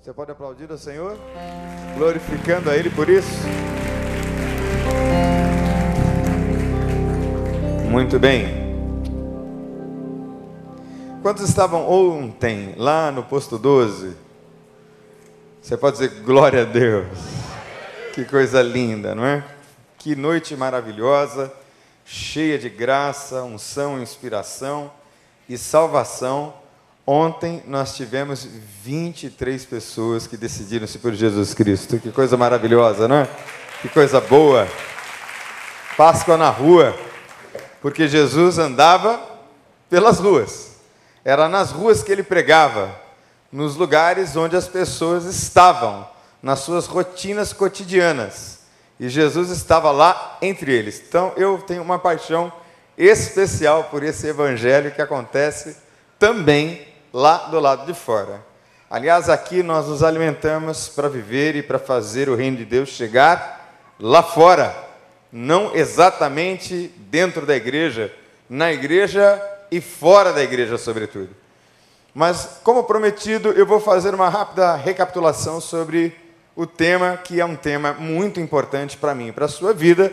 Você pode aplaudir ao Senhor, glorificando a Ele por isso? Muito bem. Quantos estavam ontem lá no posto 12? Você pode dizer glória a Deus. Que coisa linda, não é? Que noite maravilhosa, cheia de graça, unção, inspiração e salvação Ontem nós tivemos 23 pessoas que decidiram-se por Jesus Cristo. Que coisa maravilhosa, não é? Que coisa boa. Páscoa na rua, porque Jesus andava pelas ruas. Era nas ruas que ele pregava, nos lugares onde as pessoas estavam, nas suas rotinas cotidianas. E Jesus estava lá entre eles. Então eu tenho uma paixão especial por esse evangelho que acontece também lá do lado de fora. Aliás, aqui nós nos alimentamos para viver e para fazer o reino de Deus chegar lá fora, não exatamente dentro da igreja, na igreja e fora da igreja, sobretudo. Mas, como prometido, eu vou fazer uma rápida recapitulação sobre o tema que é um tema muito importante para mim, para a sua vida.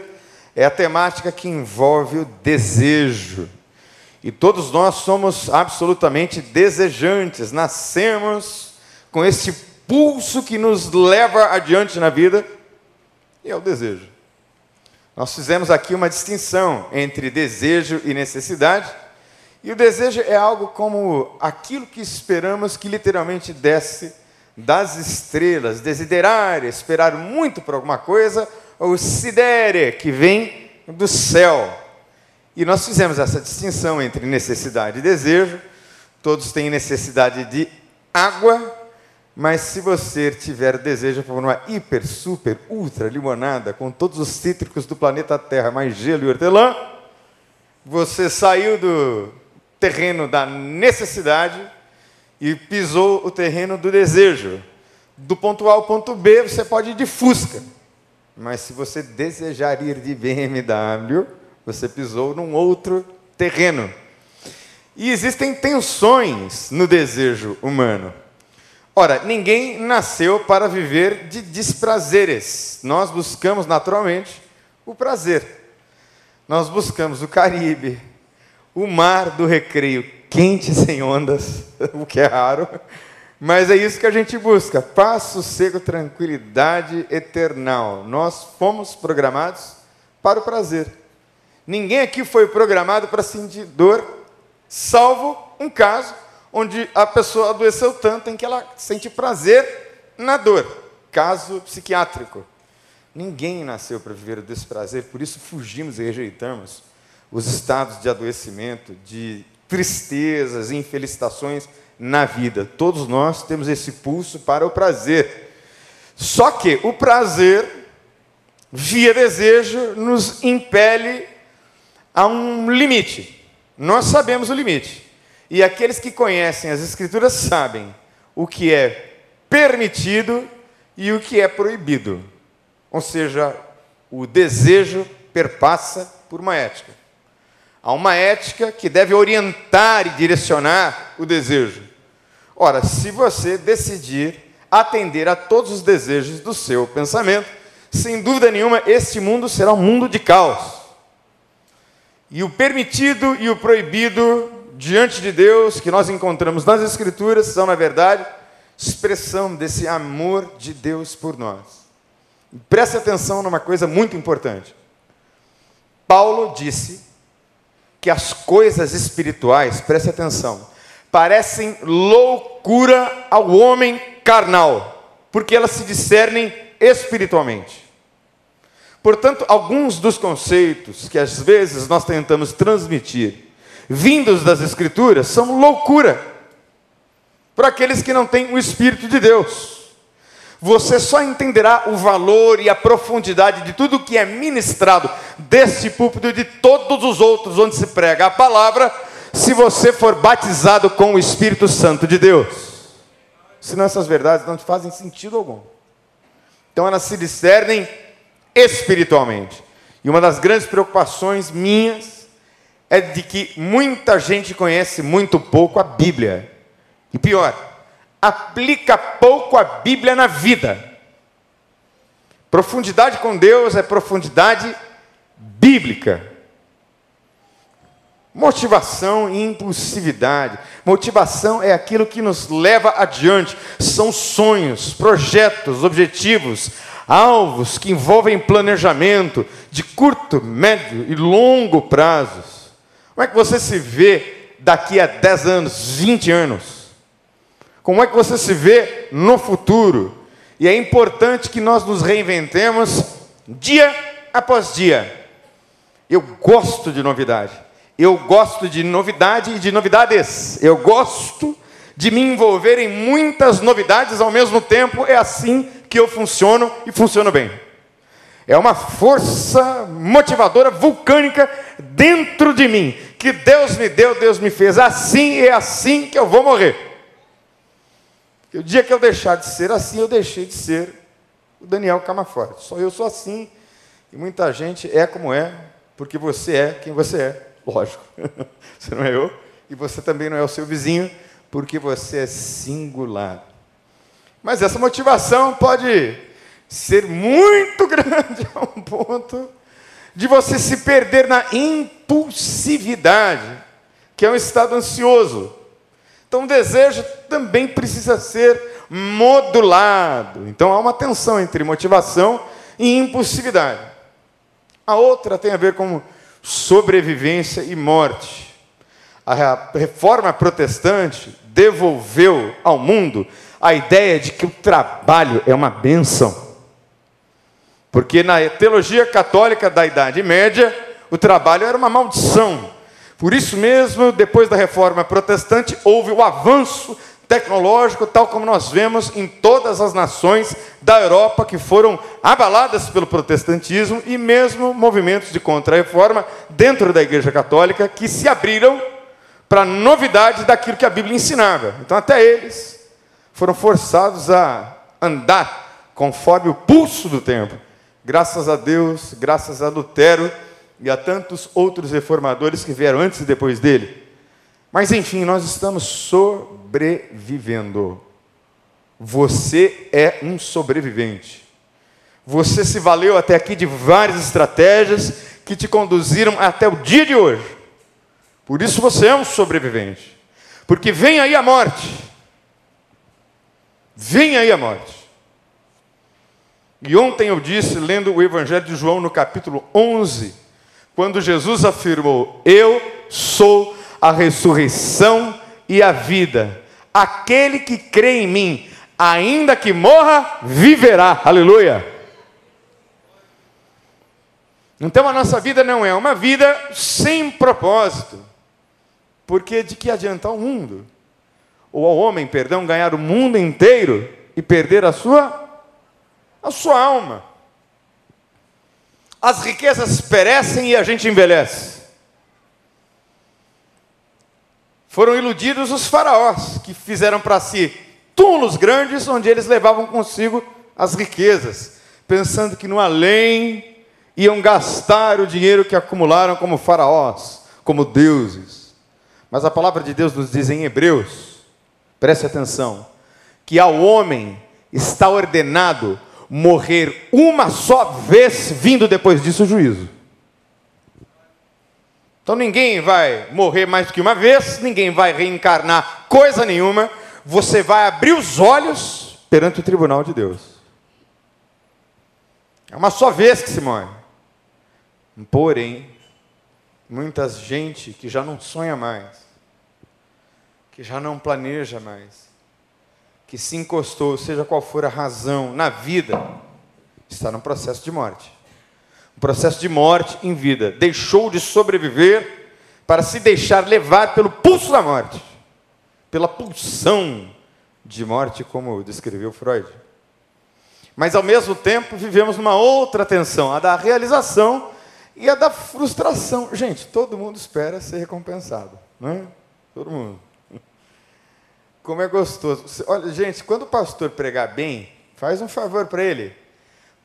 É a temática que envolve o desejo. E todos nós somos absolutamente desejantes, nascemos com esse pulso que nos leva adiante na vida, e é o desejo. Nós fizemos aqui uma distinção entre desejo e necessidade, e o desejo é algo como aquilo que esperamos que literalmente desce das estrelas, desiderar, esperar muito por alguma coisa, ou sidere, que vem do céu. E nós fizemos essa distinção entre necessidade e desejo. Todos têm necessidade de água, mas se você tiver desejo por uma hiper, super, ultra limonada com todos os cítricos do planeta Terra, mais gelo e hortelã, você saiu do terreno da necessidade e pisou o terreno do desejo. Do ponto A ao ponto B, você pode ir de Fusca. Mas se você desejar ir de BMW, você pisou num outro terreno. E existem tensões no desejo humano. Ora, ninguém nasceu para viver de desprazeres. Nós buscamos naturalmente o prazer. Nós buscamos o Caribe, o mar do recreio quente sem ondas, o que é raro, mas é isso que a gente busca: paz, sossego, tranquilidade eternal. Nós fomos programados para o prazer. Ninguém aqui foi programado para sentir dor, salvo um caso onde a pessoa adoeceu tanto em que ela sente prazer na dor caso psiquiátrico. Ninguém nasceu para viver o desprazer, por isso fugimos e rejeitamos os estados de adoecimento, de tristezas e infelicitações na vida. Todos nós temos esse pulso para o prazer. Só que o prazer, via desejo, nos impele há um limite. Nós sabemos o limite. E aqueles que conhecem as Escrituras sabem o que é permitido e o que é proibido. Ou seja, o desejo perpassa por uma ética. Há uma ética que deve orientar e direcionar o desejo. Ora, se você decidir atender a todos os desejos do seu pensamento, sem dúvida nenhuma, este mundo será um mundo de caos. E o permitido e o proibido diante de Deus que nós encontramos nas Escrituras são, na verdade, expressão desse amor de Deus por nós. E preste atenção numa coisa muito importante. Paulo disse que as coisas espirituais, preste atenção, parecem loucura ao homem carnal, porque elas se discernem espiritualmente. Portanto, alguns dos conceitos que às vezes nós tentamos transmitir, vindos das Escrituras, são loucura para aqueles que não têm o Espírito de Deus. Você só entenderá o valor e a profundidade de tudo que é ministrado deste púlpito e de todos os outros onde se prega a palavra, se você for batizado com o Espírito Santo de Deus. Senão essas verdades não te fazem sentido algum. Então elas se discernem espiritualmente. E uma das grandes preocupações minhas é de que muita gente conhece muito pouco a Bíblia. E pior, aplica pouco a Bíblia na vida. Profundidade com Deus é profundidade bíblica. Motivação e impulsividade. Motivação é aquilo que nos leva adiante. São sonhos, projetos, objetivos, alvos que envolvem planejamento de curto, médio e longo prazos. Como é que você se vê daqui a 10 anos, 20 anos? Como é que você se vê no futuro? E é importante que nós nos reinventemos dia após dia. Eu gosto de novidade. Eu gosto de novidade e de novidades. Eu gosto de me envolver em muitas novidades ao mesmo tempo. É assim que eu funciono e funciono bem. É uma força motivadora vulcânica dentro de mim, que Deus me deu, Deus me fez. Assim é assim que eu vou morrer. o dia que eu deixar de ser assim, eu deixei de ser o Daniel Camaforte. Só eu sou assim. E muita gente é como é, porque você é quem você é. Lógico, você não é eu, e você também não é o seu vizinho, porque você é singular. Mas essa motivação pode ser muito grande a um ponto de você se perder na impulsividade, que é um estado ansioso. Então o desejo também precisa ser modulado. Então há uma tensão entre motivação e impulsividade. A outra tem a ver com sobrevivência e morte. A reforma protestante devolveu ao mundo a ideia de que o trabalho é uma bênção. Porque na teologia católica da Idade Média, o trabalho era uma maldição. Por isso mesmo, depois da reforma protestante, houve o avanço tecnológico, tal como nós vemos em todas as nações da Europa que foram abaladas pelo protestantismo e mesmo movimentos de contra-reforma dentro da Igreja Católica que se abriram para a novidade daquilo que a Bíblia ensinava. Então, até eles foram forçados a andar conforme o pulso do tempo. Graças a Deus, graças a Lutero e a tantos outros reformadores que vieram antes e depois dele. Mas enfim, nós estamos sobrevivendo. Você é um sobrevivente. Você se valeu até aqui de várias estratégias que te conduziram até o dia de hoje. Por isso você é um sobrevivente. Porque vem aí a morte. Vem aí a morte. E ontem eu disse, lendo o Evangelho de João no capítulo 11, quando Jesus afirmou: Eu sou a ressurreição e a vida. Aquele que crê em mim, ainda que morra, viverá. Aleluia. Então a nossa vida não é uma vida sem propósito. Porque de que adianta ao mundo? Ou ao homem, perdão, ganhar o mundo inteiro e perder a sua a sua alma. As riquezas perecem e a gente envelhece. Foram iludidos os faraós, que fizeram para si túmulos grandes, onde eles levavam consigo as riquezas, pensando que no além iam gastar o dinheiro que acumularam como faraós, como deuses. Mas a palavra de Deus nos diz em Hebreus, preste atenção, que ao homem está ordenado morrer uma só vez, vindo depois disso o juízo. Então ninguém vai morrer mais do que uma vez, ninguém vai reencarnar coisa nenhuma, você vai abrir os olhos perante o tribunal de Deus. É uma só vez que se morre. Porém, muita gente que já não sonha mais, que já não planeja mais, que se encostou, seja qual for a razão na vida, está no processo de morte um processo de morte em vida. Deixou de sobreviver para se deixar levar pelo pulso da morte, pela pulsão de morte, como descreveu Freud. Mas ao mesmo tempo vivemos numa outra tensão, a da realização e a da frustração. Gente, todo mundo espera ser recompensado, não é? Todo mundo. Como é gostoso. Olha, gente, quando o pastor pregar bem, faz um favor para ele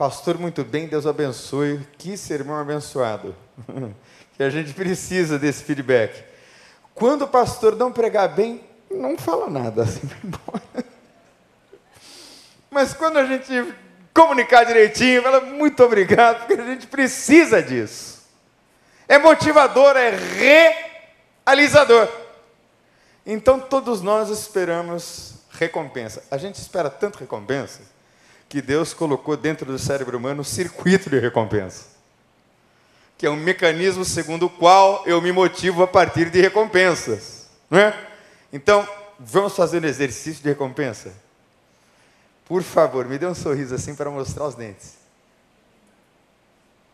Pastor, muito bem, Deus abençoe. Que sermão abençoado. que a gente precisa desse feedback. Quando o pastor não pregar bem, não fala nada, assim embora. Mas quando a gente comunicar direitinho, fala muito obrigado, porque a gente precisa disso. É motivador, é realizador. Então todos nós esperamos recompensa. A gente espera tanto recompensa que Deus colocou dentro do cérebro humano um circuito de recompensa. Que é um mecanismo segundo o qual eu me motivo a partir de recompensas. Não é? Então, vamos fazer um exercício de recompensa? Por favor, me dê um sorriso assim para mostrar os dentes.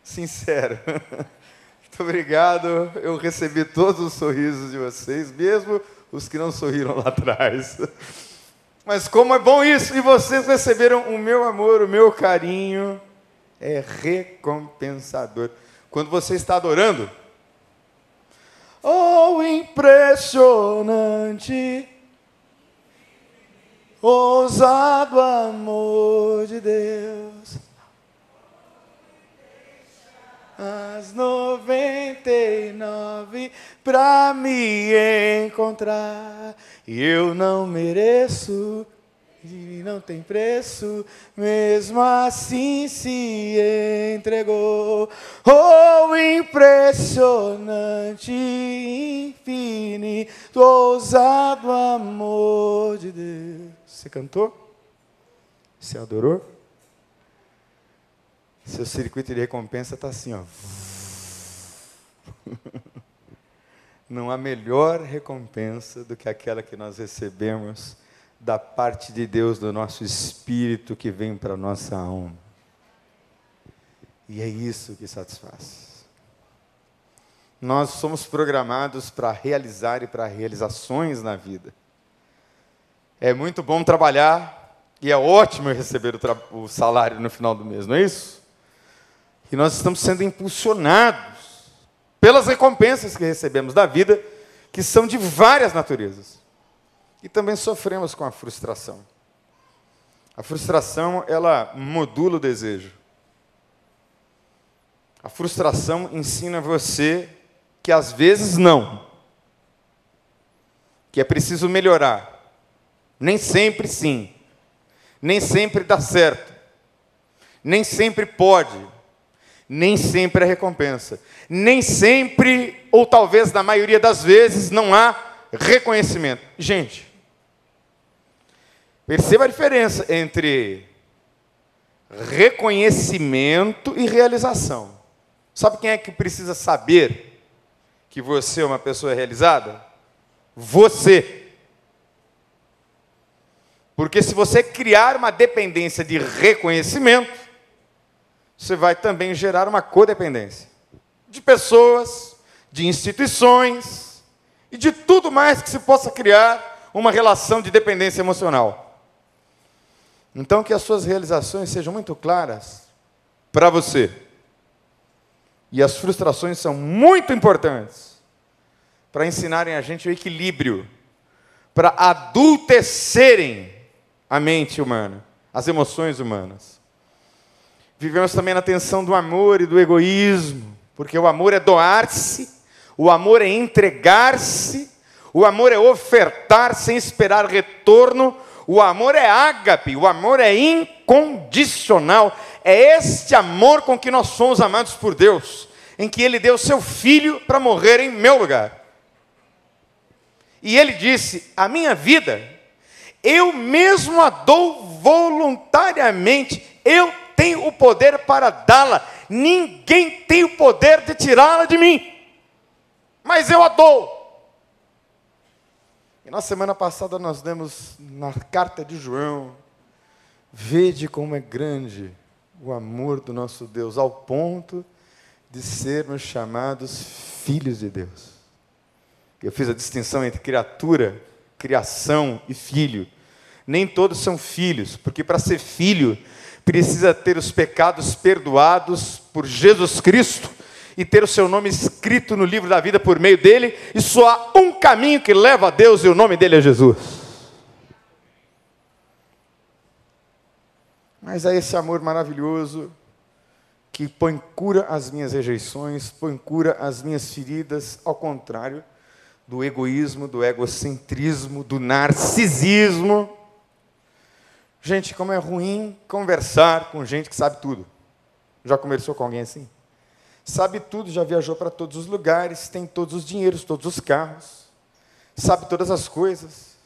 Sincero. Muito obrigado. Eu recebi todos os sorrisos de vocês, mesmo os que não sorriram lá atrás. Mas como é bom isso! E vocês receberam o meu amor, o meu carinho. É recompensador. Quando você está adorando, oh, impressionante ousado amor de Deus. As noventa e nove para me encontrar, e eu não mereço e não tem preço, mesmo assim se entregou. Oh, impressionante, infinito, ousado amor de Deus. Você cantou? Você adorou? Seu circuito de recompensa está assim, ó. Não há melhor recompensa do que aquela que nós recebemos da parte de Deus, do nosso espírito que vem para a nossa alma. E é isso que satisfaz. Nós somos programados para realizar e para realizações na vida. É muito bom trabalhar e é ótimo receber o, o salário no final do mês, não é isso? E nós estamos sendo impulsionados pelas recompensas que recebemos da vida, que são de várias naturezas. E também sofremos com a frustração. A frustração, ela modula o desejo. A frustração ensina você que às vezes não. Que é preciso melhorar. Nem sempre sim. Nem sempre dá certo. Nem sempre pode. Nem sempre é recompensa. Nem sempre, ou talvez na maioria das vezes, não há reconhecimento. Gente, perceba a diferença entre reconhecimento e realização. Sabe quem é que precisa saber que você é uma pessoa realizada? Você. Porque se você criar uma dependência de reconhecimento, você vai também gerar uma codependência de pessoas, de instituições e de tudo mais que se possa criar uma relação de dependência emocional. Então, que as suas realizações sejam muito claras para você. E as frustrações são muito importantes para ensinarem a gente o equilíbrio, para adultecerem a mente humana, as emoções humanas. Vivemos também na tensão do amor e do egoísmo, porque o amor é doar-se, o amor é entregar-se, o amor é ofertar sem esperar retorno, o amor é ágape, o amor é incondicional. É este amor com que nós somos amados por Deus, em que Ele deu seu filho para morrer em meu lugar. E Ele disse: A minha vida eu mesmo a dou voluntariamente, eu tenho o poder para dá-la, ninguém tem o poder de tirá-la de mim, mas eu a dou. E na semana passada nós demos na carta de João, vede como é grande o amor do nosso Deus, ao ponto de sermos chamados filhos de Deus. Eu fiz a distinção entre criatura, criação e filho. Nem todos são filhos, porque para ser filho precisa ter os pecados perdoados por Jesus Cristo e ter o seu nome escrito no livro da vida por meio dele, e só há um caminho que leva a Deus e o nome dele é Jesus. Mas é esse amor maravilhoso que põe cura às minhas rejeições, põe cura às minhas feridas, ao contrário do egoísmo, do egocentrismo, do narcisismo Gente, como é ruim conversar com gente que sabe tudo. Já conversou com alguém assim? Sabe tudo, já viajou para todos os lugares, tem todos os dinheiros, todos os carros, sabe todas as coisas.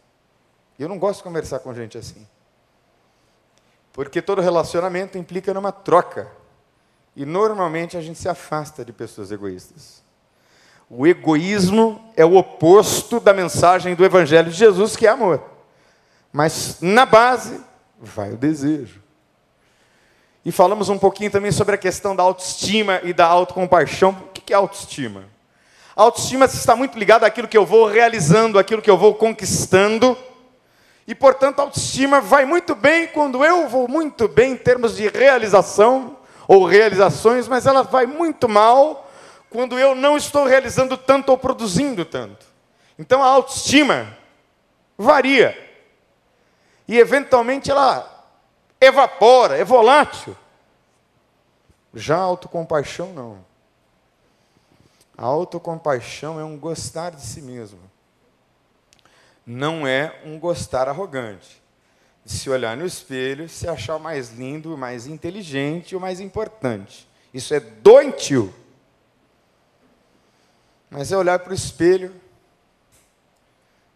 Eu não gosto de conversar com gente assim. Porque todo relacionamento implica numa troca. E normalmente a gente se afasta de pessoas egoístas. O egoísmo é o oposto da mensagem do Evangelho de Jesus, que é amor. Mas na base vai o desejo. E falamos um pouquinho também sobre a questão da autoestima e da autocompaixão. O que é autoestima? A autoestima está muito ligada àquilo que eu vou realizando, àquilo que eu vou conquistando. E, portanto, a autoestima vai muito bem quando eu vou muito bem em termos de realização ou realizações, mas ela vai muito mal quando eu não estou realizando tanto ou produzindo tanto. Então, a autoestima varia. E, eventualmente, ela evapora, é volátil. Já a autocompaixão não. A autocompaixão é um gostar de si mesmo. Não é um gostar arrogante. De se olhar no espelho, se achar o mais lindo, o mais inteligente, o mais importante. Isso é doentio. Mas é olhar para o espelho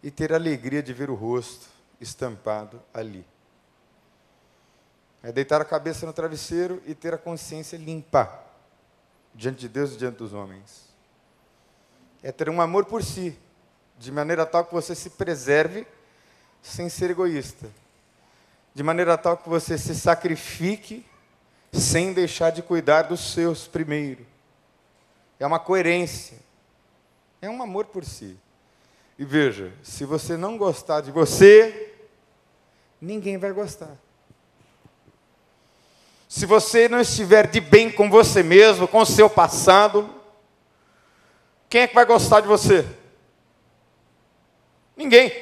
e ter a alegria de ver o rosto estampado ali. É deitar a cabeça no travesseiro e ter a consciência limpa diante de Deus e diante dos homens. É ter um amor por si, de maneira tal que você se preserve sem ser egoísta. De maneira tal que você se sacrifique sem deixar de cuidar dos seus primeiro. É uma coerência. É um amor por si. E veja, se você não gostar de você, ninguém vai gostar. Se você não estiver de bem com você mesmo, com o seu passado, quem é que vai gostar de você? Ninguém.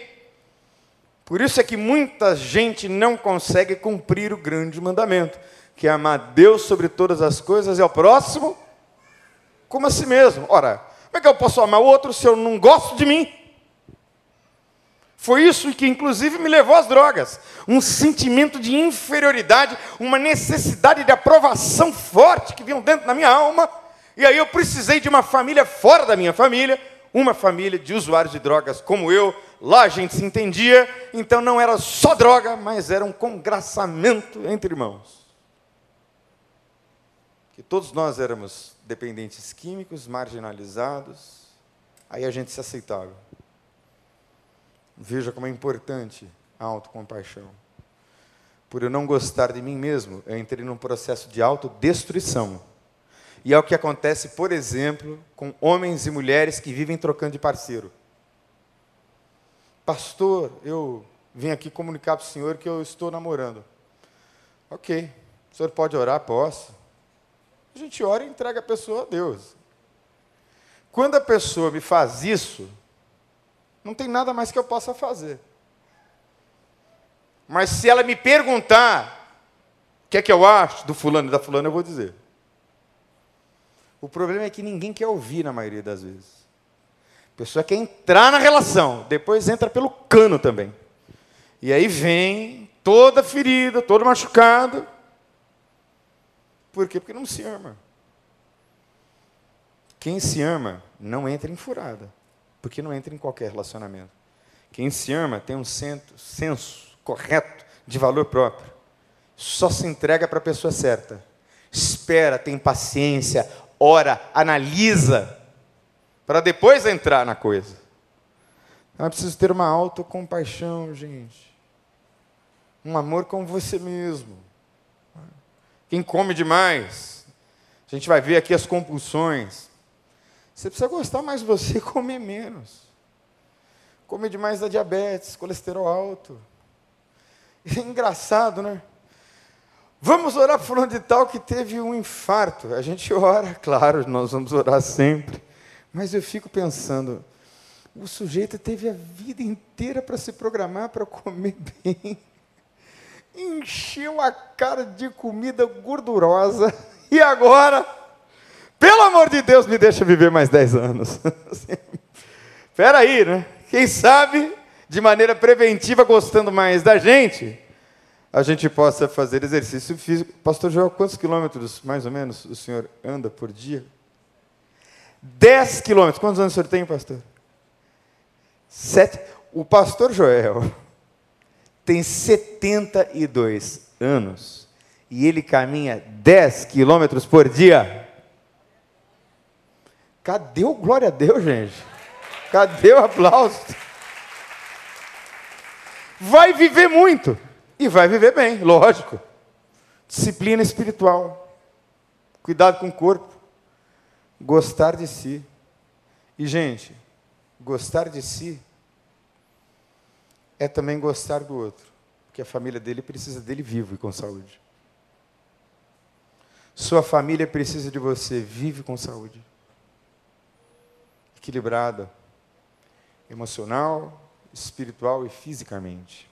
Por isso é que muita gente não consegue cumprir o grande mandamento, que é amar Deus sobre todas as coisas e ao próximo como a si mesmo. Ora, como é que eu posso amar o outro se eu não gosto de mim? Foi isso que, inclusive, me levou às drogas. Um sentimento de inferioridade, uma necessidade de aprovação forte que vinha dentro da minha alma. E aí eu precisei de uma família fora da minha família, uma família de usuários de drogas como eu. Lá a gente se entendia, então não era só droga, mas era um congraçamento entre irmãos. Que todos nós éramos dependentes químicos, marginalizados, aí a gente se aceitava. Veja como é importante a autocompaixão. Por eu não gostar de mim mesmo, eu entrei num processo de autodestruição. E é o que acontece, por exemplo, com homens e mulheres que vivem trocando de parceiro. Pastor, eu vim aqui comunicar para o senhor que eu estou namorando. Ok, o senhor pode orar? Posso. A gente ora e entrega a pessoa a Deus. Quando a pessoa me faz isso, não tem nada mais que eu possa fazer. Mas se ela me perguntar o que é que eu acho do fulano e da fulana, eu vou dizer. O problema é que ninguém quer ouvir na maioria das vezes. A pessoa quer entrar na relação, depois entra pelo cano também. E aí vem toda ferida, todo machucado. Por quê? Porque não se ama. Quem se ama não entra em furada porque não entra em qualquer relacionamento. Quem se ama tem um senso correto de valor próprio. Só se entrega para a pessoa certa. Espera, tem paciência, ora, analisa, para depois entrar na coisa. Então é preciso ter uma autocompaixão, gente. Um amor com você mesmo. Quem come demais, a gente vai ver aqui as compulsões. Você precisa gostar mais de você e comer menos. Comer demais da diabetes, colesterol alto. É engraçado, né? Vamos orar por fulano de tal que teve um infarto. A gente ora, claro, nós vamos orar sempre. Mas eu fico pensando, o sujeito teve a vida inteira para se programar para comer bem. Encheu a cara de comida gordurosa. E agora pelo amor de Deus, me deixa viver mais 10 anos. Espera aí, né? Quem sabe, de maneira preventiva, gostando mais da gente, a gente possa fazer exercício físico. Pastor Joel, quantos quilômetros, mais ou menos, o senhor anda por dia? 10 quilômetros. Quantos anos o senhor tem, pastor? Sete. O pastor Joel tem 72 anos e ele caminha 10 quilômetros por dia. Cadê o glória a Deus, gente? Cadê o aplauso? Vai viver muito e vai viver bem, lógico. Disciplina espiritual, cuidado com o corpo, gostar de si. E, gente, gostar de si é também gostar do outro, porque a família dele precisa dele vivo e com saúde. Sua família precisa de você, vive com saúde. Equilibrada, emocional, espiritual e fisicamente.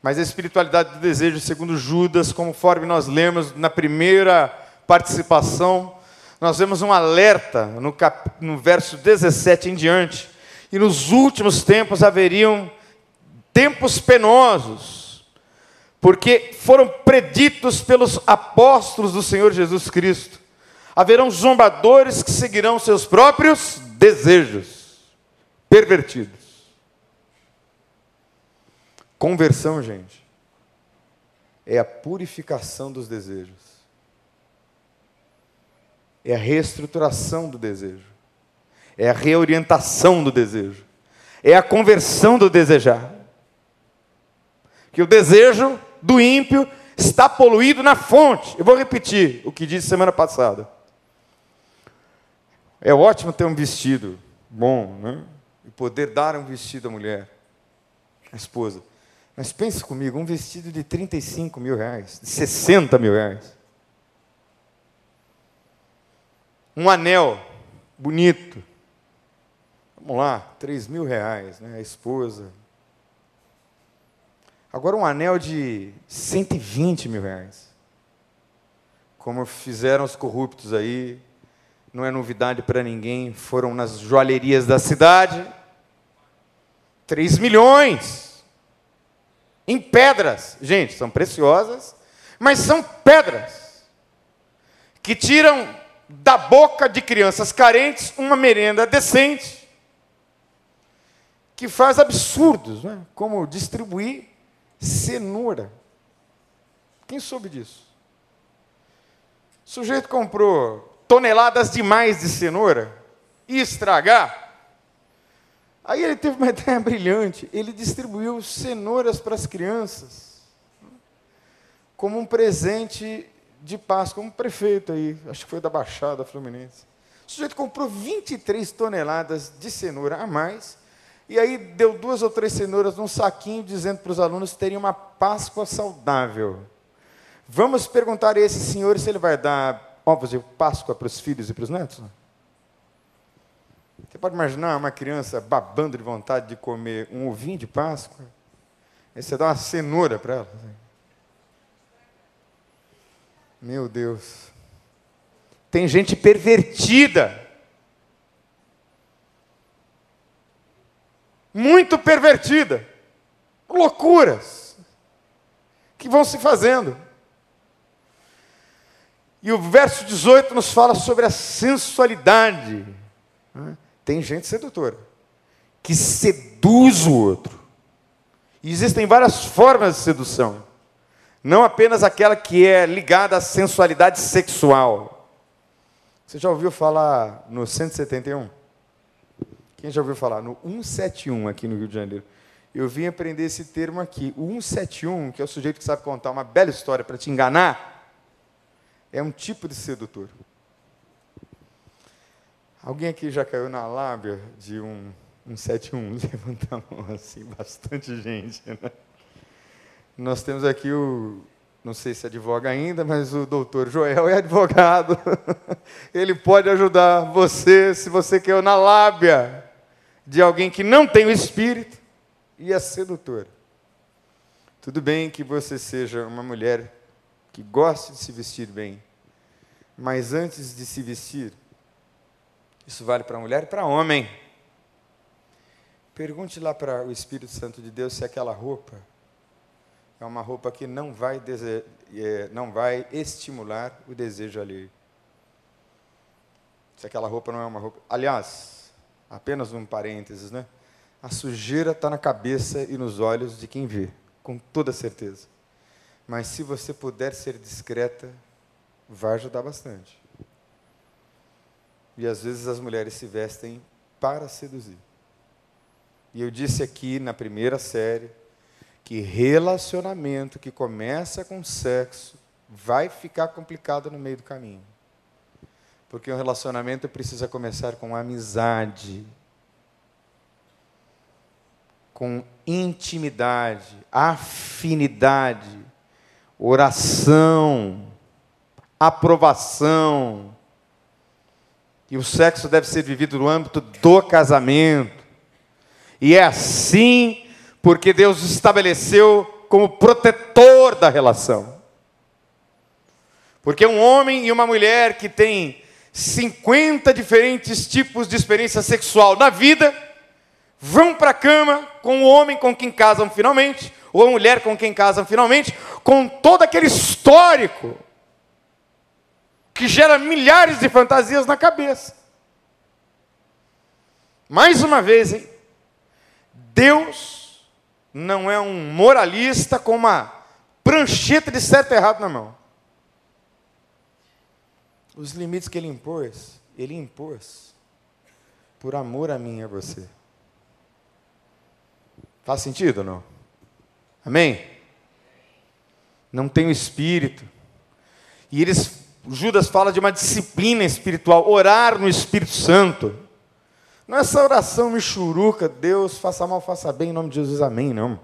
Mas a espiritualidade do desejo, segundo Judas, conforme nós lemos na primeira participação, nós vemos um alerta no, cap... no verso 17 em diante. E nos últimos tempos haveriam tempos penosos, porque foram preditos pelos apóstolos do Senhor Jesus Cristo. Haverão zombadores que seguirão seus próprios desejos, pervertidos. Conversão, gente, é a purificação dos desejos, é a reestruturação do desejo, é a reorientação do desejo, é a conversão do desejar. Que o desejo do ímpio está poluído na fonte. Eu vou repetir o que disse semana passada. É ótimo ter um vestido bom, né? E poder dar um vestido à mulher, à esposa. Mas pense comigo, um vestido de 35 mil reais, de 60 mil reais. Um anel bonito. Vamos lá, 3 mil reais, né? A esposa. Agora um anel de 120 mil reais. Como fizeram os corruptos aí, não é novidade para ninguém, foram nas joalherias da cidade. 3 milhões em pedras. Gente, são preciosas, mas são pedras que tiram da boca de crianças carentes uma merenda decente, que faz absurdos, né? como distribuir cenoura. Quem soube disso? O sujeito comprou toneladas demais de cenoura e estragar Aí ele teve uma ideia brilhante. Ele distribuiu cenouras para as crianças, como um presente de Páscoa, um prefeito aí, acho que foi da Baixada Fluminense. O sujeito comprou 23 toneladas de cenoura a mais, e aí deu duas ou três cenouras num saquinho, dizendo para os alunos terem uma Páscoa saudável. Vamos perguntar a esse senhor se ele vai dar ovos de Páscoa para os filhos e para os netos? Você pode imaginar uma criança babando de vontade de comer um ovinho de Páscoa? Aí você dá uma cenoura para ela. Meu Deus. Tem gente pervertida. Muito pervertida. Loucuras que vão se fazendo. E o verso 18 nos fala sobre a sensualidade. Né? Tem gente sedutora que seduz o outro. E existem várias formas de sedução. Não apenas aquela que é ligada à sensualidade sexual. Você já ouviu falar no 171? Quem já ouviu falar? No 171 aqui no Rio de Janeiro. Eu vim aprender esse termo aqui. O 171, que é o sujeito que sabe contar uma bela história para te enganar, é um tipo de sedutor. Alguém aqui já caiu na lábia de um, um 71? Levanta a mão assim, bastante gente. Né? Nós temos aqui o, não sei se advoga ainda, mas o doutor Joel é advogado. Ele pode ajudar você se você caiu na lábia de alguém que não tem o espírito e é sedutor. Tudo bem que você seja uma mulher que goste de se vestir bem, mas antes de se vestir, isso vale para mulher e para homem. Pergunte lá para o Espírito Santo de Deus se aquela roupa é uma roupa que não vai, dese... é, não vai estimular o desejo alheio. Se aquela roupa não é uma roupa. Aliás, apenas um parênteses, né? A sujeira está na cabeça e nos olhos de quem vê, com toda certeza. Mas se você puder ser discreta, vai ajudar bastante. E às vezes as mulheres se vestem para seduzir. E eu disse aqui na primeira série que relacionamento que começa com sexo vai ficar complicado no meio do caminho. Porque um relacionamento precisa começar com amizade, com intimidade, afinidade, oração, aprovação. E o sexo deve ser vivido no âmbito do casamento. E é assim porque Deus estabeleceu como protetor da relação. Porque um homem e uma mulher que têm 50 diferentes tipos de experiência sexual na vida, vão para a cama com o homem com quem casam finalmente, ou a mulher com quem casam finalmente, com todo aquele histórico que gera milhares de fantasias na cabeça. Mais uma vez, hein? Deus não é um moralista com uma prancheta de certo e errado na mão. Os limites que ele impôs, ele impôs por amor a mim e a você. Faz sentido ou não? Amém? Não tem o espírito. E eles Judas fala de uma disciplina espiritual, orar no Espírito Santo. Não é essa oração michuruca, Deus faça mal, faça bem, em nome de Jesus, amém, não.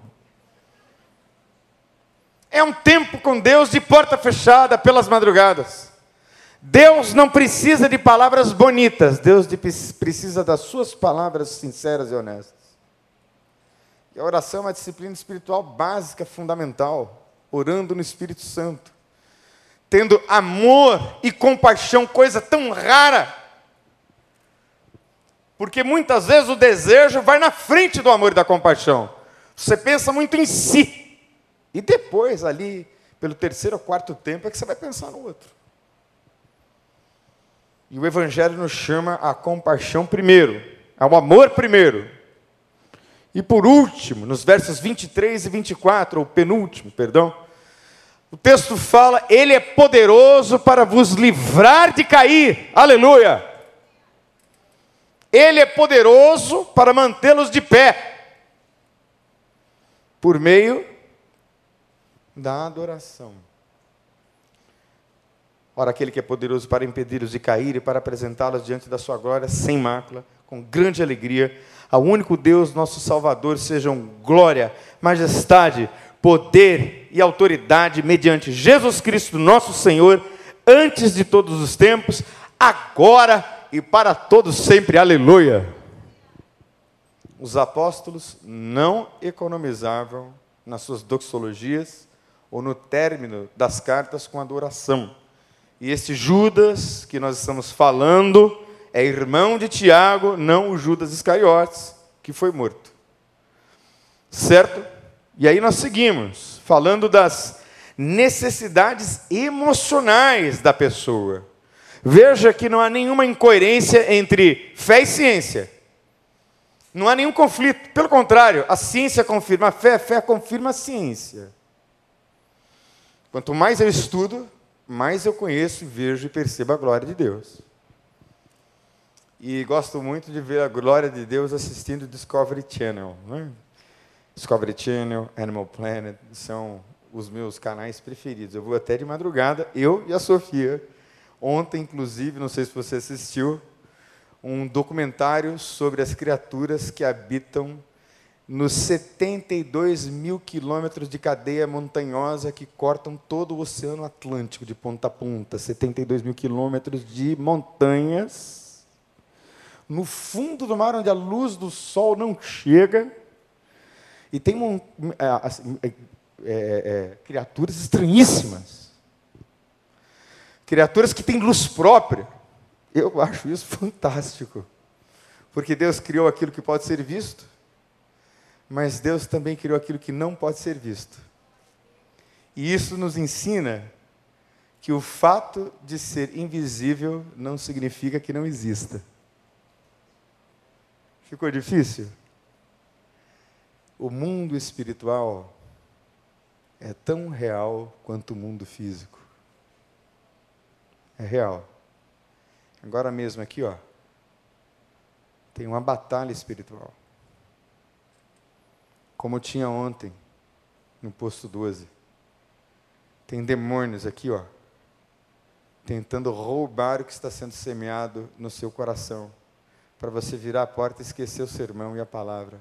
É um tempo com Deus de porta fechada pelas madrugadas. Deus não precisa de palavras bonitas, Deus precisa das suas palavras sinceras e honestas. E a oração é uma disciplina espiritual básica, fundamental, orando no Espírito Santo tendo amor e compaixão, coisa tão rara. Porque muitas vezes o desejo vai na frente do amor e da compaixão. Você pensa muito em si. E depois, ali, pelo terceiro ou quarto tempo, é que você vai pensar no outro. E o Evangelho nos chama a compaixão primeiro, ao amor primeiro. E por último, nos versos 23 e 24, ou penúltimo, perdão, o texto fala: Ele é poderoso para vos livrar de cair. Aleluia! Ele é poderoso para mantê-los de pé, por meio da adoração. Ora, aquele que é poderoso para impedi-los de cair e para apresentá-los diante da sua glória sem mácula, com grande alegria, ao único Deus, nosso Salvador, sejam glória, majestade, poder e autoridade mediante Jesus Cristo, nosso Senhor, antes de todos os tempos, agora e para todos sempre. Aleluia. Os apóstolos não economizavam nas suas doxologias ou no término das cartas com adoração. E esse Judas que nós estamos falando é irmão de Tiago, não o Judas Iscariotes, que foi morto. Certo? E aí nós seguimos, falando das necessidades emocionais da pessoa. Veja que não há nenhuma incoerência entre fé e ciência. Não há nenhum conflito. Pelo contrário, a ciência confirma a fé, a fé confirma a ciência. Quanto mais eu estudo, mais eu conheço, vejo e percebo a glória de Deus. E gosto muito de ver a glória de Deus assistindo Discovery Channel. Né? Discovery Channel, Animal Planet, são os meus canais preferidos. Eu vou até de madrugada, eu e a Sofia. Ontem, inclusive, não sei se você assistiu, um documentário sobre as criaturas que habitam nos 72 mil quilômetros de cadeia montanhosa que cortam todo o Oceano Atlântico de ponta a ponta. 72 mil quilômetros de montanhas no fundo do mar, onde a luz do sol não chega e tem um, é, assim, é, é, é, criaturas estranhíssimas. Criaturas que têm luz própria. Eu acho isso fantástico. Porque Deus criou aquilo que pode ser visto, mas Deus também criou aquilo que não pode ser visto. E isso nos ensina que o fato de ser invisível não significa que não exista. Ficou difícil? O mundo espiritual é tão real quanto o mundo físico. É real. Agora mesmo aqui, ó, tem uma batalha espiritual. Como tinha ontem no posto 12. Tem demônios aqui, ó, tentando roubar o que está sendo semeado no seu coração, para você virar a porta e esquecer o sermão e a palavra.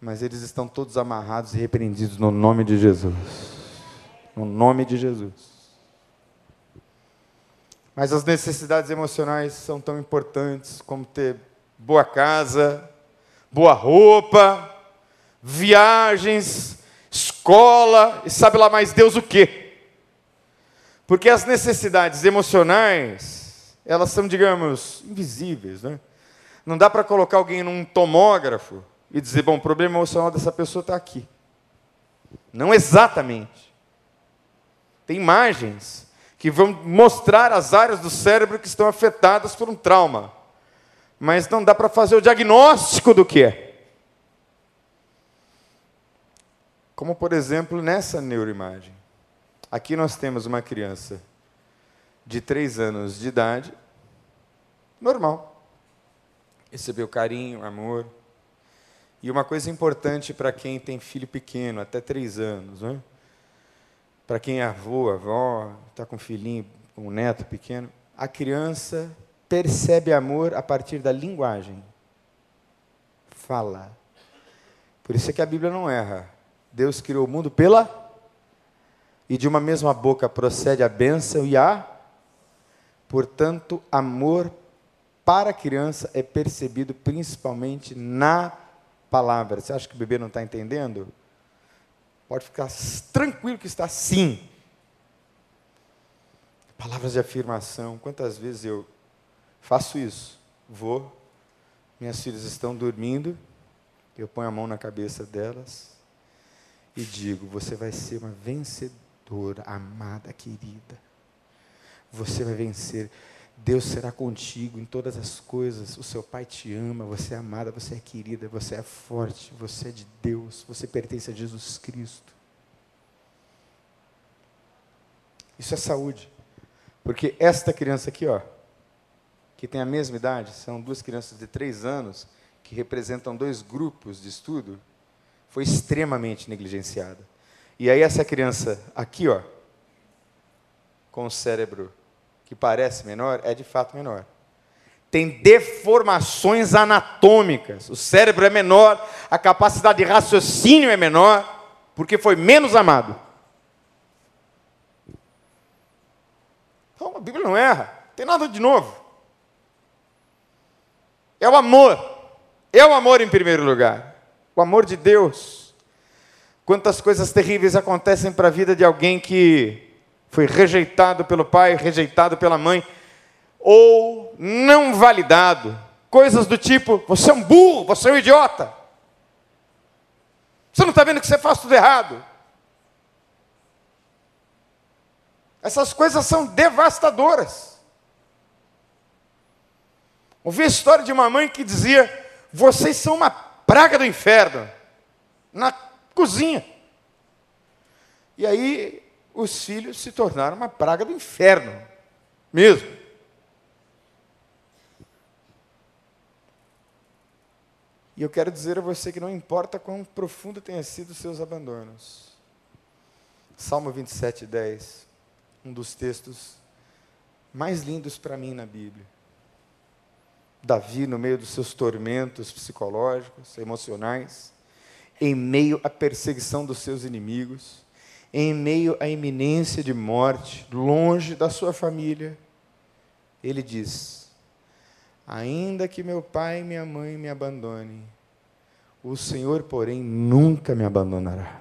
Mas eles estão todos amarrados e repreendidos no nome de Jesus. No nome de Jesus. Mas as necessidades emocionais são tão importantes como ter boa casa, boa roupa, viagens, escola e sabe lá mais Deus o quê. Porque as necessidades emocionais, elas são, digamos, invisíveis, né? Não dá para colocar alguém num tomógrafo e dizer, bom, o problema emocional dessa pessoa está aqui. Não exatamente. Tem imagens que vão mostrar as áreas do cérebro que estão afetadas por um trauma. Mas não dá para fazer o diagnóstico do que é. Como, por exemplo, nessa neuroimagem. Aqui nós temos uma criança de três anos de idade, normal. Recebeu carinho, amor. E uma coisa importante para quem tem filho pequeno, até três anos, né? para quem é avô, avó, está com um filhinho, um neto pequeno, a criança percebe amor a partir da linguagem. Fala. Por isso é que a Bíblia não erra. Deus criou o mundo pela e de uma mesma boca procede a bênção e a. Portanto, amor para a criança é percebido principalmente na palavra. Você acha que o bebê não está entendendo? Pode ficar tranquilo que está sim. Palavras de afirmação. Quantas vezes eu faço isso? Vou, minhas filhas estão dormindo, eu ponho a mão na cabeça delas e digo: Você vai ser uma vencedora amada, querida. Você vai vencer. Deus será contigo em todas as coisas. O seu Pai te ama, você é amada, você é querida, você é forte, você é de Deus, você pertence a Jesus Cristo. Isso é saúde. Porque esta criança aqui, ó, que tem a mesma idade, são duas crianças de três anos, que representam dois grupos de estudo, foi extremamente negligenciada. E aí essa criança aqui, ó, com o cérebro que parece menor, é de fato menor. Tem deformações anatômicas. O cérebro é menor, a capacidade de raciocínio é menor, porque foi menos amado. Então a Bíblia não erra, tem nada de novo. É o amor. É o amor em primeiro lugar. O amor de Deus. Quantas coisas terríveis acontecem para a vida de alguém que foi rejeitado pelo pai, rejeitado pela mãe, ou não validado. Coisas do tipo: você é um burro, você é um idiota. Você não está vendo que você faz tudo errado. Essas coisas são devastadoras. Ouvi a história de uma mãe que dizia: vocês são uma praga do inferno. Na cozinha. E aí os filhos se tornaram uma praga do inferno, mesmo. E eu quero dizer a você que não importa quão profundo tenham sido os seus abandonos. Salmo 27, 10, um dos textos mais lindos para mim na Bíblia. Davi, no meio dos seus tormentos psicológicos, emocionais, em meio à perseguição dos seus inimigos, em meio à iminência de morte, longe da sua família, ele diz: Ainda que meu pai e minha mãe me abandonem, o Senhor, porém, nunca me abandonará.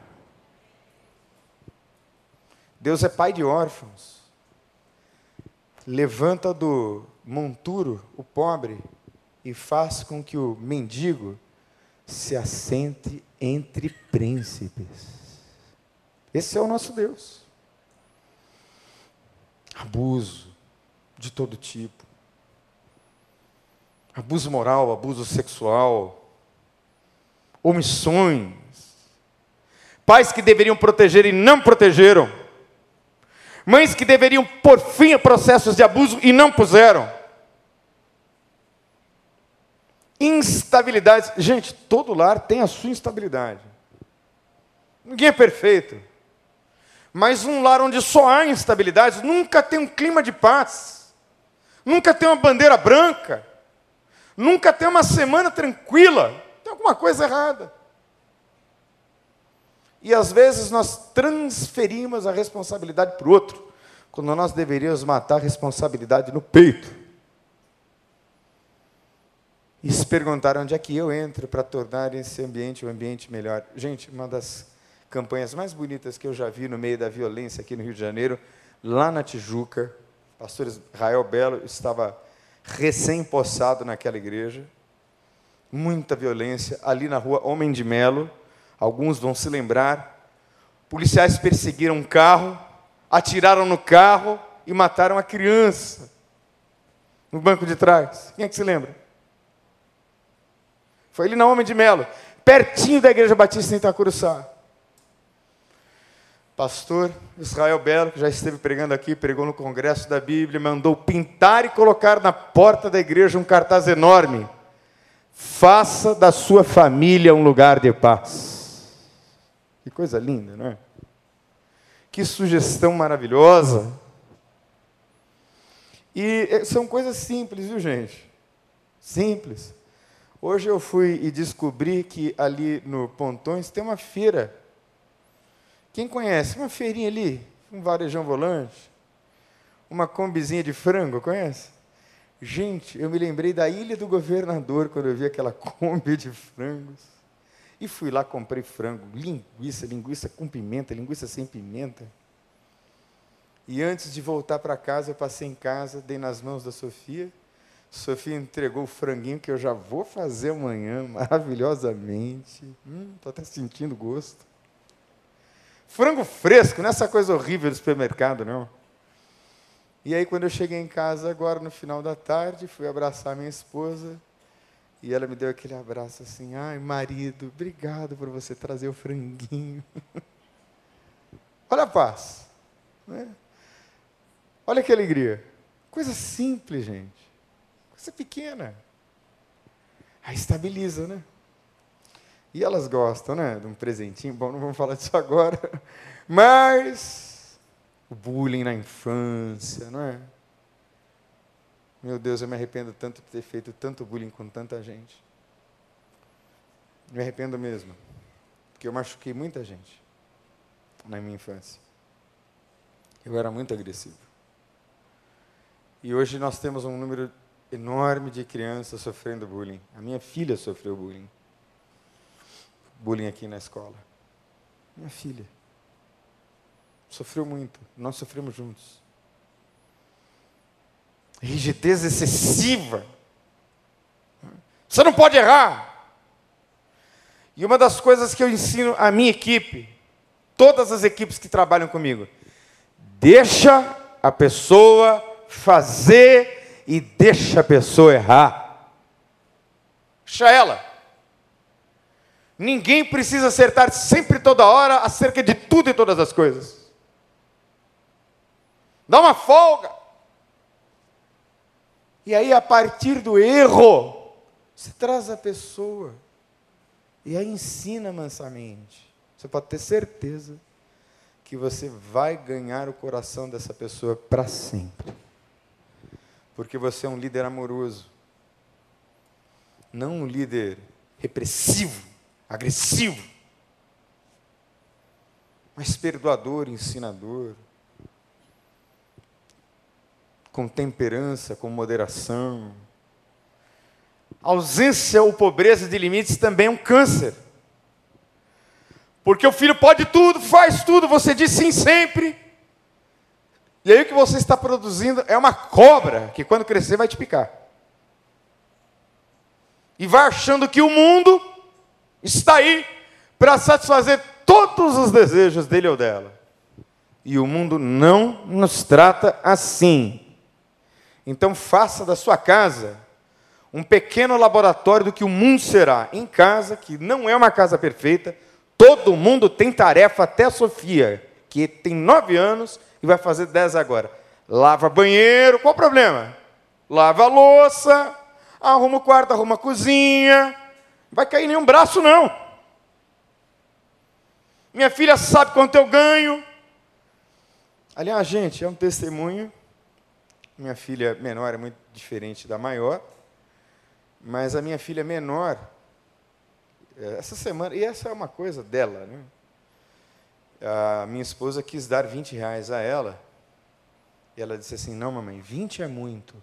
Deus é pai de órfãos. Levanta do monturo o pobre e faz com que o mendigo se assente entre príncipes. Esse é o nosso Deus. Abuso de todo tipo. Abuso moral, abuso sexual, omissões. Pais que deveriam proteger e não protegeram. Mães que deveriam pôr fim a processos de abuso e não puseram. Instabilidades. Gente, todo lar tem a sua instabilidade. Ninguém é perfeito. Mas um lar onde só há instabilidades nunca tem um clima de paz. Nunca tem uma bandeira branca. Nunca tem uma semana tranquila. Tem alguma coisa errada. E às vezes nós transferimos a responsabilidade para o outro, quando nós deveríamos matar a responsabilidade no peito. E se perguntaram onde é que eu entro para tornar esse ambiente um ambiente melhor. Gente, uma das campanhas mais bonitas que eu já vi no meio da violência aqui no Rio de Janeiro, lá na Tijuca, o pastor Israel Belo estava recém-possado naquela igreja, muita violência, ali na rua Homem de Melo, alguns vão se lembrar, policiais perseguiram um carro, atiraram no carro e mataram a criança no banco de trás. Quem é que se lembra? Foi ali na Homem de Melo, pertinho da Igreja Batista em Itacuruçá pastor Israel Belo, que já esteve pregando aqui, pregou no Congresso da Bíblia, mandou pintar e colocar na porta da igreja um cartaz enorme: Faça da sua família um lugar de paz. Que coisa linda, não é? Que sugestão maravilhosa. E eh, são coisas simples, viu, gente? Simples. Hoje eu fui e descobri que ali no Pontões tem uma feira quem conhece? Uma feirinha ali, um varejão volante, uma combizinha de frango, conhece? Gente, eu me lembrei da Ilha do Governador quando eu vi aquela Kombi de frangos. E fui lá, comprei frango, linguiça, linguiça com pimenta, linguiça sem pimenta. E antes de voltar para casa, eu passei em casa, dei nas mãos da Sofia. Sofia entregou o franguinho que eu já vou fazer amanhã, maravilhosamente. Hum, estou até sentindo gosto. Frango fresco, não é essa coisa horrível do supermercado, não. E aí, quando eu cheguei em casa, agora no final da tarde, fui abraçar minha esposa. E ela me deu aquele abraço assim: ai, marido, obrigado por você trazer o franguinho. Olha a paz. Né? Olha que alegria. Coisa simples, gente. Coisa pequena. Aí estabiliza, né? E elas gostam, né? De um presentinho. Bom, não vamos falar disso agora. Mas o bullying na infância, não é? Meu Deus, eu me arrependo tanto de ter feito tanto bullying com tanta gente. Me arrependo mesmo. Porque eu machuquei muita gente na minha infância. Eu era muito agressivo. E hoje nós temos um número enorme de crianças sofrendo bullying. A minha filha sofreu bullying bullying aqui na escola. Minha filha. Sofreu muito. Nós sofremos juntos. Rigidez excessiva. Você não pode errar. E uma das coisas que eu ensino à minha equipe, todas as equipes que trabalham comigo, deixa a pessoa fazer e deixa a pessoa errar. Deixa ela. Ninguém precisa acertar sempre toda hora acerca de tudo e todas as coisas. Dá uma folga. E aí, a partir do erro, você traz a pessoa e aí ensina mansamente. Você pode ter certeza que você vai ganhar o coração dessa pessoa para sempre. Porque você é um líder amoroso, não um líder repressivo agressivo, mas perdoador, ensinador, com temperança, com moderação. ausência ou pobreza de limites também é um câncer. Porque o filho pode tudo, faz tudo, você diz sim sempre. E aí o que você está produzindo é uma cobra que quando crescer vai te picar. E vai achando que o mundo está aí para satisfazer todos os desejos dele ou dela. E o mundo não nos trata assim. Então faça da sua casa um pequeno laboratório do que o mundo será. Em casa, que não é uma casa perfeita, todo mundo tem tarefa, até a Sofia, que tem nove anos e vai fazer dez agora. Lava banheiro, qual o problema? Lava a louça, arruma o quarto, arruma a cozinha. Vai cair nenhum braço, não. Minha filha sabe quanto eu ganho. Aliás, gente, é um testemunho. Minha filha menor é muito diferente da maior. Mas a minha filha menor, é, essa semana, e essa é uma coisa dela, né? A minha esposa quis dar 20 reais a ela. E ela disse assim: Não, mamãe, 20 é muito.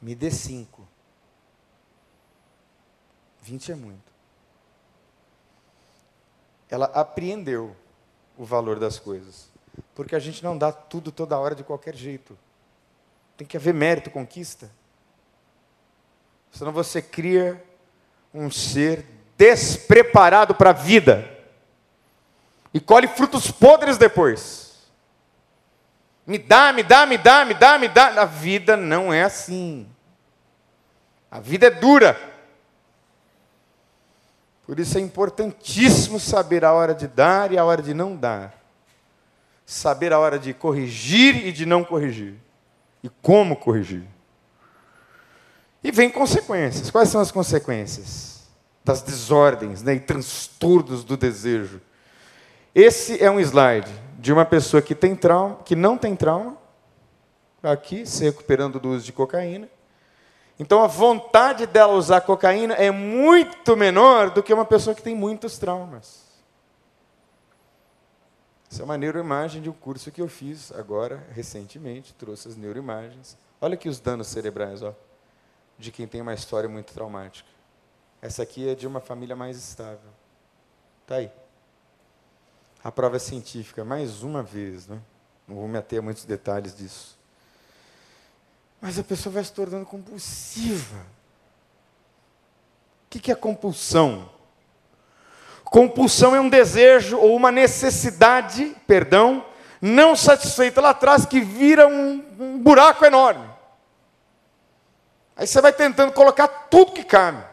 Me dê 5. 20 é muito. Ela apreendeu o valor das coisas. Porque a gente não dá tudo toda hora de qualquer jeito. Tem que haver mérito, conquista. Senão você cria um ser despreparado para a vida e colhe frutos podres depois. Me dá, me dá, me dá, me dá, me dá. A vida não é assim. A vida é dura. Por isso é importantíssimo saber a hora de dar e a hora de não dar. Saber a hora de corrigir e de não corrigir. E como corrigir. E vem consequências. Quais são as consequências? Das desordens né, e transtornos do desejo. Esse é um slide de uma pessoa que tem trauma, que não tem trauma, aqui, se recuperando do uso de cocaína. Então a vontade dela usar cocaína é muito menor do que uma pessoa que tem muitos traumas. Essa é uma neuroimagem de um curso que eu fiz agora, recentemente, trouxe as neuroimagens. Olha aqui os danos cerebrais, ó de quem tem uma história muito traumática. Essa aqui é de uma família mais estável. Está aí. A prova é científica, mais uma vez, né? não vou me ater a muitos detalhes disso. Mas a pessoa vai se tornando compulsiva. O que é compulsão? Compulsão é um desejo ou uma necessidade, perdão, não satisfeita lá atrás, que vira um, um buraco enorme. Aí você vai tentando colocar tudo que cabe.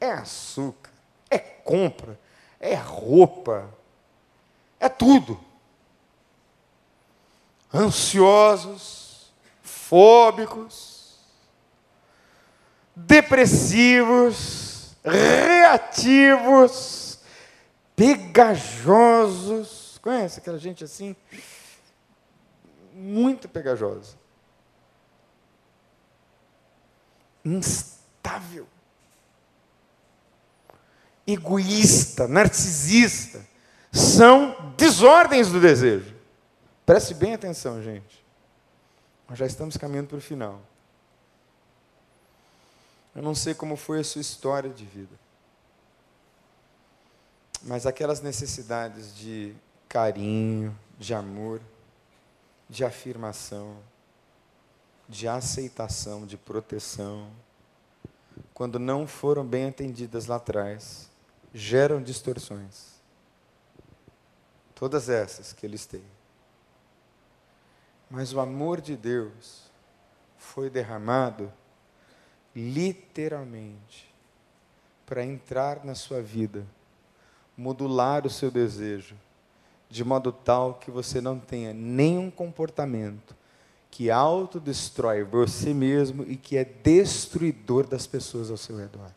É açúcar, é compra, é roupa, é tudo. Ansiosos, fóbicos, depressivos, reativos, pegajosos. Conhece aquela gente assim? Muito pegajosa instável, egoísta, narcisista, são desordens do desejo. Preste bem atenção, gente. Nós já estamos caminhando para o final. Eu não sei como foi a sua história de vida, mas aquelas necessidades de carinho, de amor, de afirmação, de aceitação, de proteção, quando não foram bem atendidas lá atrás, geram distorções. Todas essas que eles têm. Mas o amor de Deus foi derramado literalmente para entrar na sua vida, modular o seu desejo, de modo tal que você não tenha nenhum comportamento que autodestrói você mesmo e que é destruidor das pessoas ao seu redor.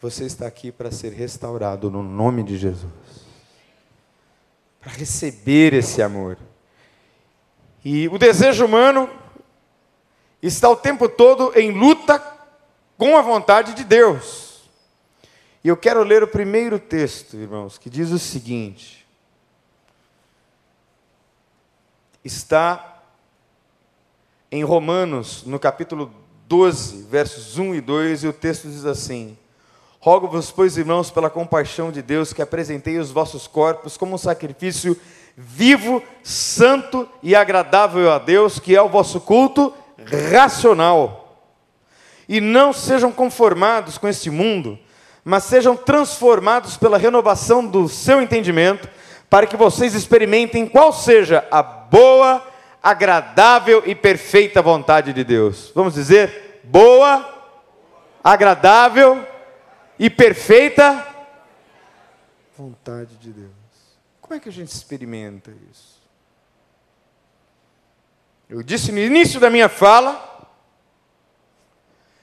Você está aqui para ser restaurado no nome de Jesus. Para receber esse amor. E o desejo humano está o tempo todo em luta com a vontade de Deus. E eu quero ler o primeiro texto, irmãos, que diz o seguinte: está em Romanos, no capítulo 12, versos 1 e 2, e o texto diz assim: Rogo-vos, pois, irmãos, pela compaixão de Deus, que apresentei os vossos corpos como um sacrifício vivo, santo e agradável a Deus, que é o vosso culto racional. E não sejam conformados com este mundo, mas sejam transformados pela renovação do seu entendimento, para que vocês experimentem qual seja a boa, agradável e perfeita vontade de Deus. Vamos dizer, boa, agradável e perfeita vontade de Deus. Como é que a gente experimenta isso? Eu disse no início da minha fala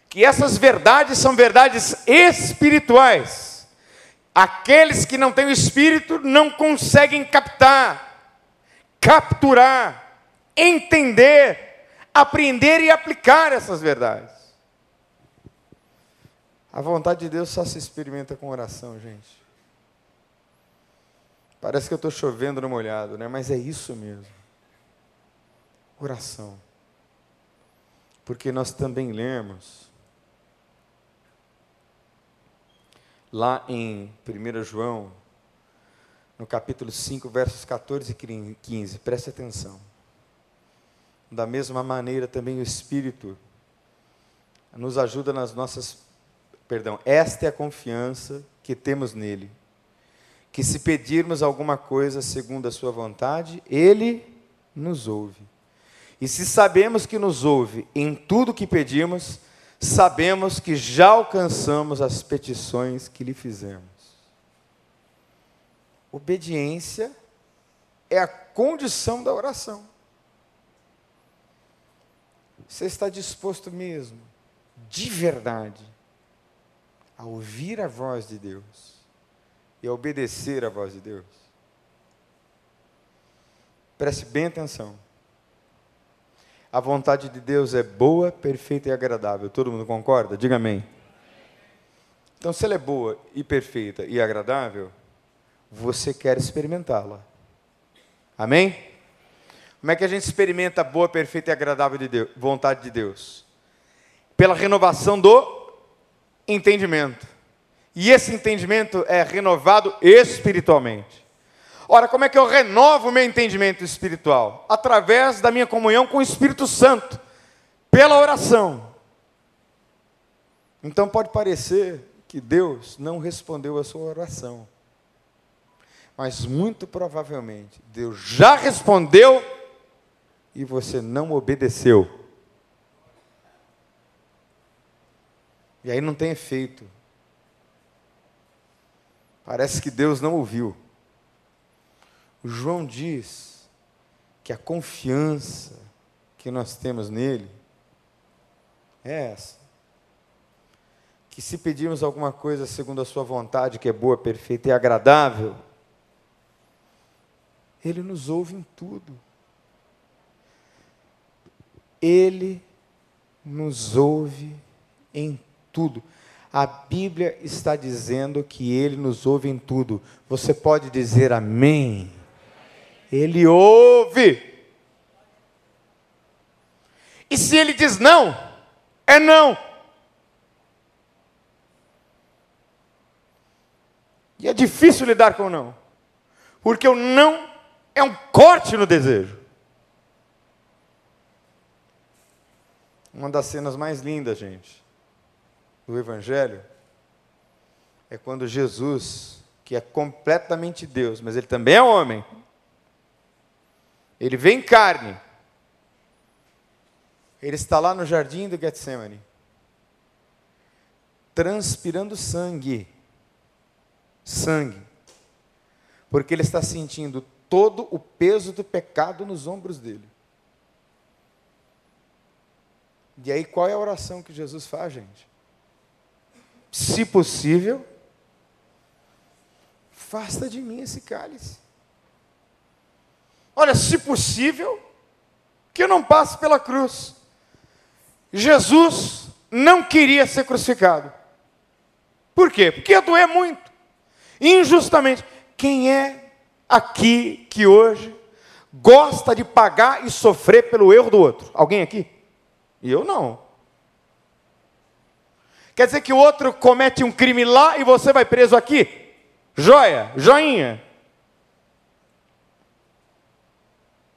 que essas verdades são verdades espirituais. Aqueles que não têm o espírito não conseguem captar, capturar, entender, aprender e aplicar essas verdades. A vontade de Deus só se experimenta com oração, gente. Parece que eu estou chovendo no molhado, né? mas é isso mesmo. Oração. Porque nós também lemos lá em 1 João, no capítulo 5, versos 14 e 15, preste atenção. Da mesma maneira também o Espírito nos ajuda nas nossas Perdão, esta é a confiança que temos nele. Que se pedirmos alguma coisa segundo a sua vontade, ele nos ouve. E se sabemos que nos ouve em tudo que pedimos, sabemos que já alcançamos as petições que lhe fizemos. Obediência é a condição da oração. Você está disposto mesmo, de verdade, a ouvir a voz de Deus e a obedecer a voz de Deus. Preste bem atenção. A vontade de Deus é boa, perfeita e agradável. Todo mundo concorda? Diga amém. Então, se ela é boa e perfeita e agradável, você quer experimentá-la. Amém? Como é que a gente experimenta a boa, perfeita e agradável de Deus, vontade de Deus? Pela renovação do entendimento. E esse entendimento é renovado espiritualmente. Ora, como é que eu renovo o meu entendimento espiritual? Através da minha comunhão com o Espírito Santo, pela oração. Então pode parecer que Deus não respondeu a sua oração. Mas muito provavelmente Deus já respondeu e você não obedeceu. E aí não tem efeito. Parece que Deus não ouviu. O João diz que a confiança que nós temos nele é essa. Que se pedirmos alguma coisa segundo a sua vontade, que é boa, perfeita e agradável, ele nos ouve em tudo. Ele nos ouve em tudo. A Bíblia está dizendo que Ele nos ouve em tudo. Você pode dizer amém? Ele ouve. E se Ele diz não, é não. E é difícil lidar com o não, porque o não é um corte no desejo. Uma das cenas mais lindas, gente, do Evangelho é quando Jesus, que é completamente Deus, mas ele também é homem, ele vem em carne, ele está lá no jardim do Getsemane, transpirando sangue, sangue, porque ele está sentindo todo o peso do pecado nos ombros dele. E aí, qual é a oração que Jesus faz, gente? Se possível, afasta de mim esse cálice. Olha, se possível, que eu não passe pela cruz. Jesus não queria ser crucificado. Por quê? Porque ia doer muito, injustamente. Quem é aqui que hoje gosta de pagar e sofrer pelo erro do outro? Alguém aqui? Eu não. Quer dizer que o outro comete um crime lá e você vai preso aqui? Joia, joinha.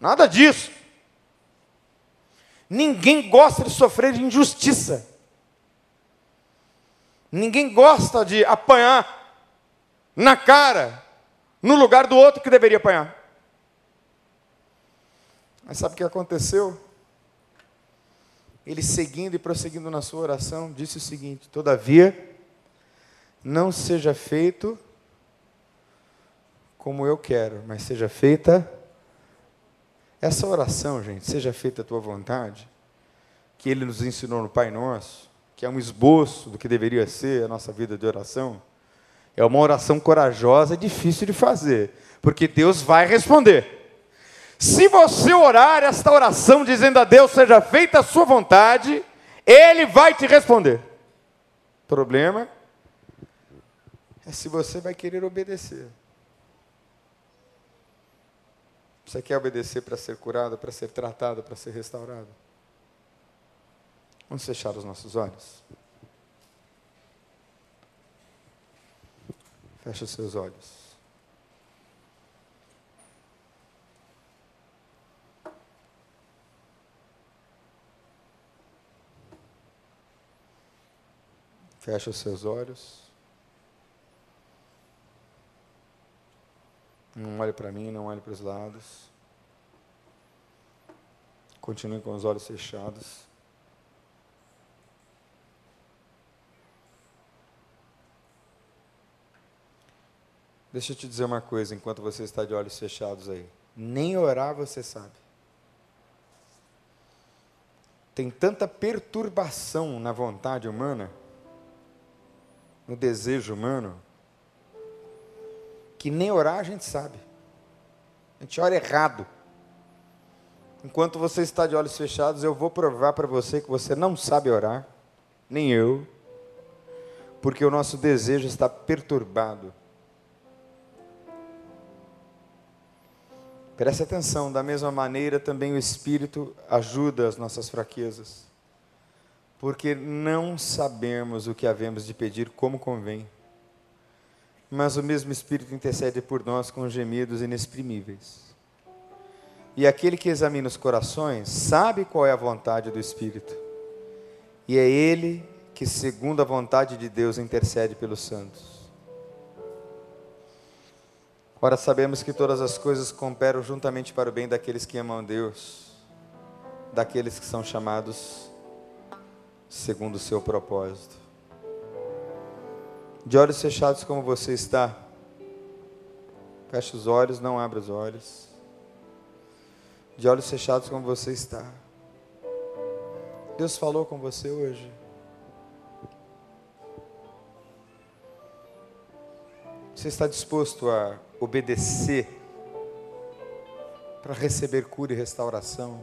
Nada disso. Ninguém gosta de sofrer de injustiça. Ninguém gosta de apanhar na cara, no lugar do outro que deveria apanhar. Mas sabe o que aconteceu? Ele seguindo e prosseguindo na sua oração, disse o seguinte: Todavia, não seja feito como eu quero, mas seja feita essa oração, gente, seja feita a tua vontade, que ele nos ensinou no Pai Nosso, que é um esboço do que deveria ser a nossa vida de oração. É uma oração corajosa e difícil de fazer, porque Deus vai responder. Se você orar esta oração dizendo a Deus, seja feita a sua vontade, Ele vai te responder. O problema é se você vai querer obedecer. Você quer obedecer para ser curado, para ser tratado, para ser restaurado? Vamos fechar os nossos olhos. Feche os seus olhos. Feche os seus olhos. Não olhe para mim, não olhe para os lados. Continue com os olhos fechados. Deixa eu te dizer uma coisa enquanto você está de olhos fechados aí. Nem orar você sabe. Tem tanta perturbação na vontade humana, no desejo humano, que nem orar a gente sabe. A gente ora errado. Enquanto você está de olhos fechados, eu vou provar para você que você não sabe orar, nem eu, porque o nosso desejo está perturbado. Preste atenção, da mesma maneira também o Espírito ajuda as nossas fraquezas, porque não sabemos o que havemos de pedir como convém mas o mesmo Espírito intercede por nós com gemidos inexprimíveis. E aquele que examina os corações sabe qual é a vontade do Espírito. E é ele que, segundo a vontade de Deus, intercede pelos santos. Ora, sabemos que todas as coisas cooperam juntamente para o bem daqueles que amam Deus, daqueles que são chamados segundo o seu propósito de olhos fechados como você está. Feche os olhos, não abra os olhos. De olhos fechados como você está. Deus falou com você hoje. Você está disposto a obedecer para receber cura e restauração?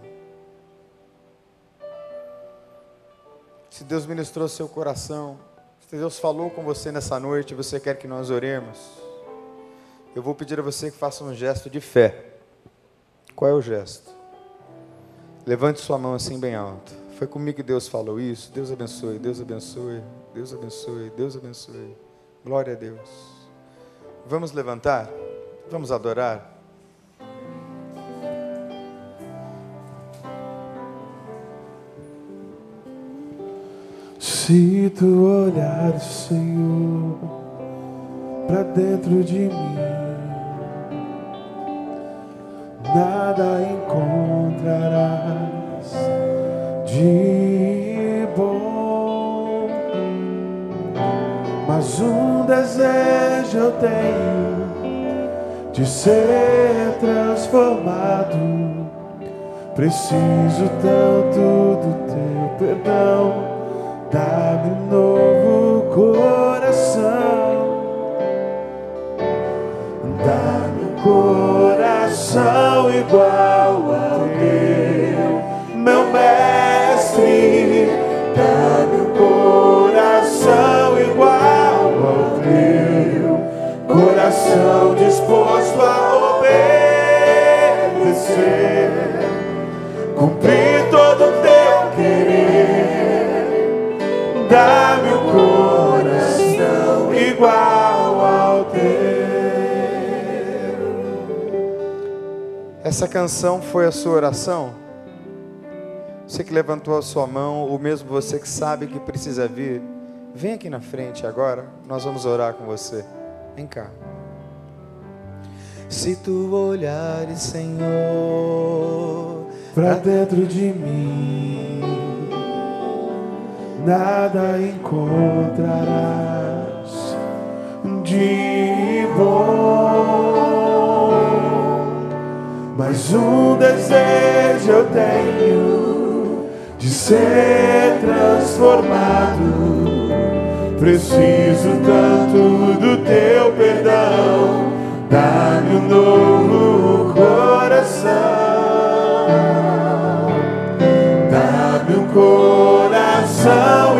Se Deus ministrou seu coração, se Deus falou com você nessa noite, você quer que nós oremos, eu vou pedir a você que faça um gesto de fé. Qual é o gesto? Levante sua mão assim bem alto. Foi comigo que Deus falou isso. Deus abençoe, Deus abençoe, Deus abençoe, Deus abençoe. Glória a Deus. Vamos levantar? Vamos adorar? Se tu olhar, Senhor, para dentro de mim, nada encontrarás de bom. Mas um desejo eu tenho de ser transformado. Preciso tanto do teu perdão Dá-me um novo coração. Dá-me um coração igual ao teu, meu mestre. Dá-me um coração igual ao teu, coração disposto a obedecer, cumprir igual ao teu. Essa canção foi a sua oração? Você que levantou a sua mão, ou mesmo você que sabe que precisa vir, Vem aqui na frente agora, nós vamos orar com você. Vem cá. Se tu olhares, Senhor, pra dentro de mim, nada encontrarás de bom. Mas um desejo eu tenho de ser transformado. Preciso tanto do teu perdão. Dá-me um novo coração. Dá-me um coração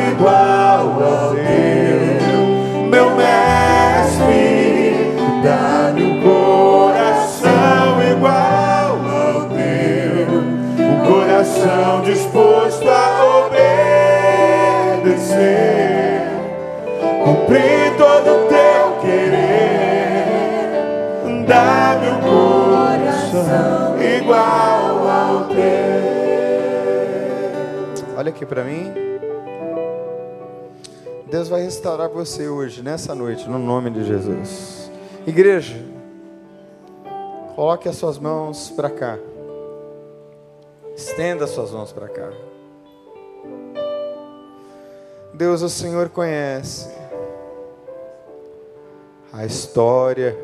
disposto a obedecer, cumprir todo o teu querer. Dá-me um coração igual ao teu. olha aqui para mim. Deus vai restaurar você hoje, nessa noite, no nome de Jesus. Igreja, coloque as suas mãos para cá. Estenda as suas mãos para cá. Deus, o Senhor conhece a história,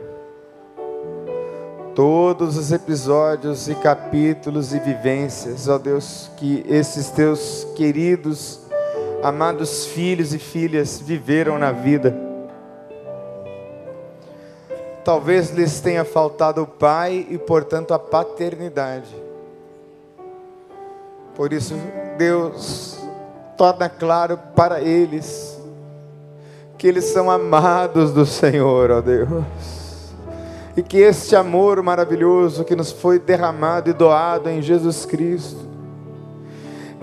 todos os episódios e capítulos e vivências, ó Deus, que esses teus queridos, amados filhos e filhas viveram na vida. Talvez lhes tenha faltado o pai e, portanto, a paternidade. Por isso, Deus torna claro para eles que eles são amados do Senhor, ó Deus. E que este amor maravilhoso que nos foi derramado e doado em Jesus Cristo,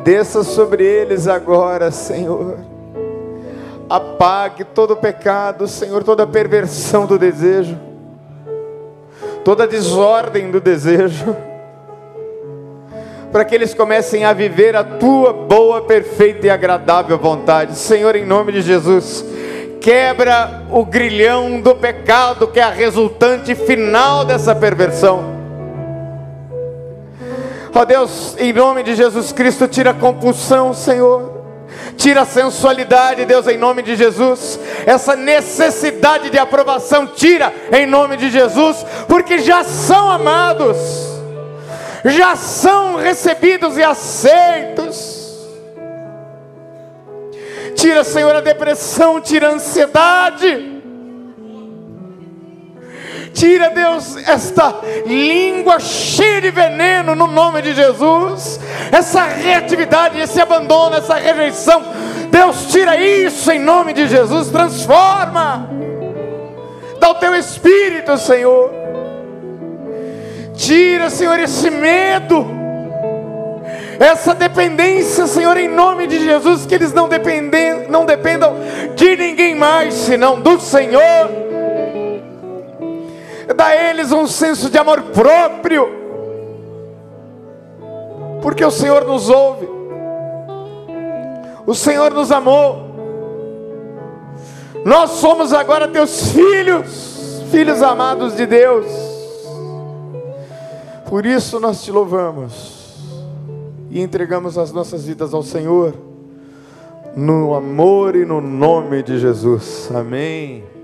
desça sobre eles agora, Senhor. Apague todo o pecado, Senhor, toda a perversão do desejo, toda a desordem do desejo para que eles comecem a viver a tua boa, perfeita e agradável vontade. Senhor, em nome de Jesus, quebra o grilhão do pecado que é a resultante final dessa perversão. Ó Deus, em nome de Jesus Cristo, tira a compulsão, Senhor. Tira a sensualidade, Deus, em nome de Jesus. Essa necessidade de aprovação, tira em nome de Jesus, porque já são amados já são recebidos e aceitos. Tira, Senhor, a depressão, tira a ansiedade. Tira, Deus, esta língua cheia de veneno no nome de Jesus. Essa reatividade, esse abandono, essa rejeição. Deus, tira isso em nome de Jesus. Transforma. Dá o teu espírito, Senhor. Tira, Senhor, esse medo, essa dependência, Senhor, em nome de Jesus, que eles não, dependem, não dependam de ninguém mais senão do Senhor. Dá a eles um senso de amor próprio, porque o Senhor nos ouve, o Senhor nos amou, nós somos agora teus filhos, filhos amados de Deus. Por isso nós te louvamos e entregamos as nossas vidas ao Senhor, no amor e no nome de Jesus. Amém.